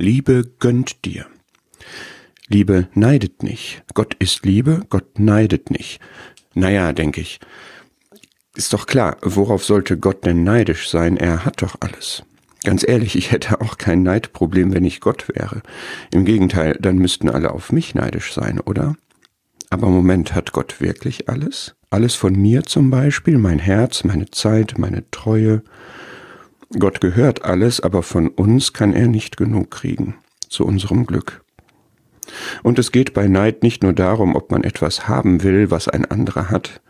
Liebe gönnt dir. Liebe neidet nicht. Gott ist Liebe, Gott neidet nicht. Naja, denke ich. Ist doch klar, worauf sollte Gott denn neidisch sein? Er hat doch alles. Ganz ehrlich, ich hätte auch kein Neidproblem, wenn ich Gott wäre. Im Gegenteil, dann müssten alle auf mich neidisch sein, oder? Aber Moment, hat Gott wirklich alles? Alles von mir zum Beispiel, mein Herz, meine Zeit, meine Treue. Gott gehört alles, aber von uns kann er nicht genug kriegen, zu unserem Glück. Und es geht bei Neid nicht nur darum, ob man etwas haben will, was ein anderer hat,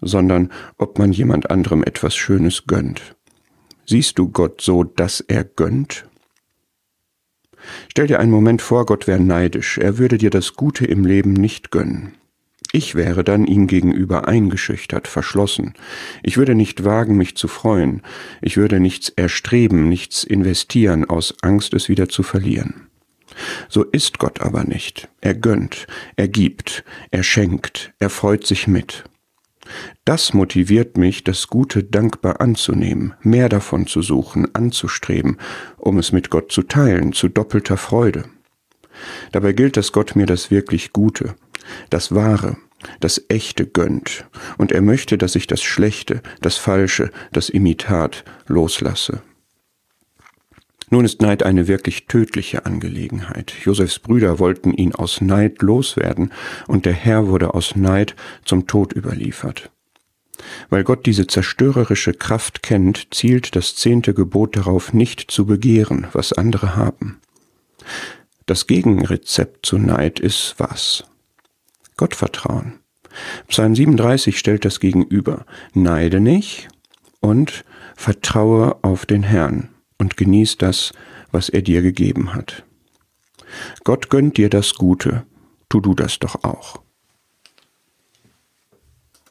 sondern ob man jemand anderem etwas Schönes gönnt. Siehst du Gott so, dass er gönnt? Stell dir einen Moment vor, Gott wäre neidisch, er würde dir das Gute im Leben nicht gönnen. Ich wäre dann ihm gegenüber eingeschüchtert, verschlossen. Ich würde nicht wagen, mich zu freuen. Ich würde nichts erstreben, nichts investieren, aus Angst, es wieder zu verlieren. So ist Gott aber nicht. Er gönnt, er gibt, er schenkt, er freut sich mit. Das motiviert mich, das Gute dankbar anzunehmen, mehr davon zu suchen, anzustreben, um es mit Gott zu teilen, zu doppelter Freude. Dabei gilt, dass Gott mir das wirklich Gute, das Wahre, das Echte gönnt, und er möchte, dass ich das Schlechte, das Falsche, das Imitat loslasse. Nun ist Neid eine wirklich tödliche Angelegenheit. Josefs Brüder wollten ihn aus Neid loswerden, und der Herr wurde aus Neid zum Tod überliefert. Weil Gott diese zerstörerische Kraft kennt, zielt das zehnte Gebot darauf, nicht zu begehren, was andere haben. Das Gegenrezept zu Neid ist was? Gottvertrauen. Psalm 37 stellt das gegenüber. Neide nicht und vertraue auf den Herrn und genieß das, was er dir gegeben hat. Gott gönnt dir das Gute, tu du das doch auch.